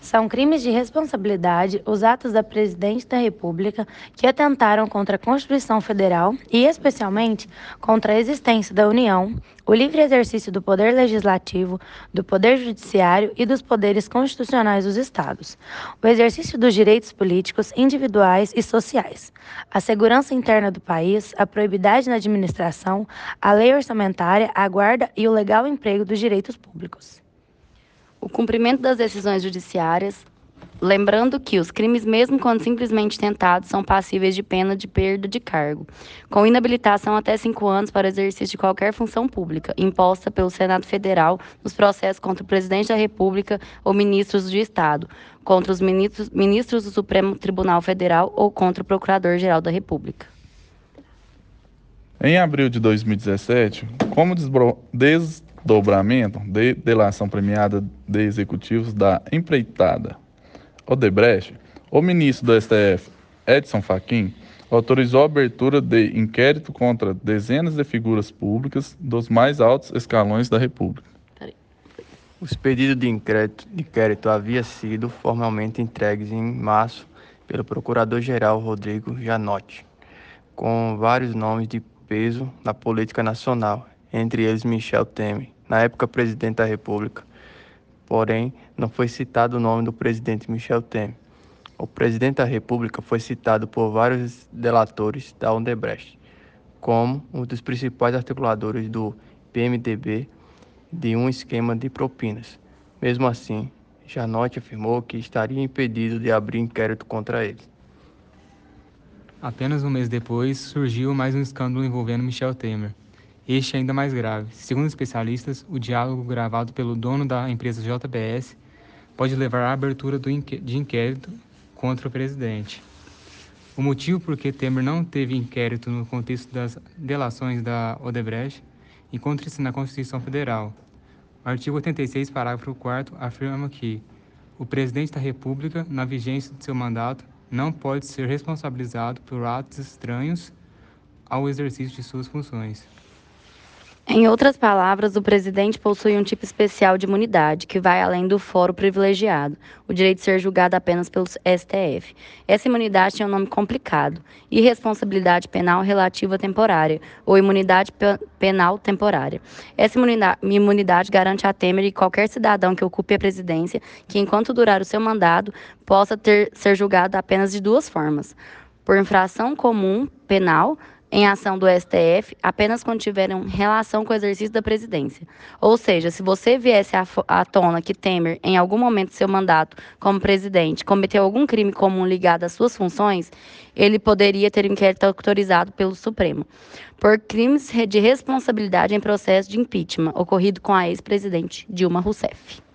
São crimes de responsabilidade os atos da Presidente da República que atentaram contra a Constituição Federal e, especialmente, contra a existência da União, o livre exercício do poder legislativo, do poder judiciário e dos poderes constitucionais dos Estados, o exercício dos direitos políticos individuais e sociais, a segurança interna do país, a proibidade na administração, a lei orçamentária, a guarda e o legal emprego dos direitos públicos o cumprimento das decisões judiciárias, lembrando que os crimes, mesmo quando simplesmente tentados, são passíveis de pena de perda de cargo, com inabilitação até cinco anos para exercício de qualquer função pública, imposta pelo Senado Federal nos processos contra o Presidente da República ou ministros de Estado, contra os ministros, ministros do Supremo Tribunal Federal ou contra o Procurador-Geral da República. Em abril de 2017, como des dobramento de delação premiada de executivos da empreitada. Odebrecht, o ministro do STF, Edson Fachin, autorizou a abertura de inquérito contra dezenas de figuras públicas dos mais altos escalões da República. Os pedidos de inquérito, de inquérito haviam sido formalmente entregues em março pelo Procurador-Geral Rodrigo Janotti, com vários nomes de peso na política nacional, entre eles Michel Temer, na época presidente da República. Porém, não foi citado o nome do presidente Michel Temer. O presidente da República foi citado por vários delatores da Odebrecht como um dos principais articuladores do PMDB de um esquema de propinas. Mesmo assim, Janotti afirmou que estaria impedido de abrir inquérito contra ele. Apenas um mês depois, surgiu mais um escândalo envolvendo Michel Temer. Este é ainda mais grave. Segundo especialistas, o diálogo gravado pelo dono da empresa JBS pode levar à abertura de inquérito contra o presidente. O motivo por que Temer não teve inquérito no contexto das delações da Odebrecht encontra-se na Constituição Federal. O artigo 86, parágrafo 4 afirma que o presidente da República, na vigência de seu mandato, não pode ser responsabilizado por atos estranhos ao exercício de suas funções. Em outras palavras, o presidente possui um tipo especial de imunidade, que vai além do foro privilegiado, o direito de ser julgado apenas pelo STF. Essa imunidade tem um nome complicado: irresponsabilidade penal relativa temporária, ou imunidade penal temporária. Essa imunidade garante a Temer e qualquer cidadão que ocupe a presidência que, enquanto durar o seu mandado, possa ter, ser julgado apenas de duas formas: por infração comum penal em ação do STF apenas quando tiverem relação com o exercício da presidência. Ou seja, se você viesse à tona que Temer, em algum momento do seu mandato como presidente, cometeu algum crime comum ligado às suas funções, ele poderia ter inquérito autorizado pelo Supremo por crimes de responsabilidade em processo de impeachment ocorrido com a ex-presidente Dilma Rousseff.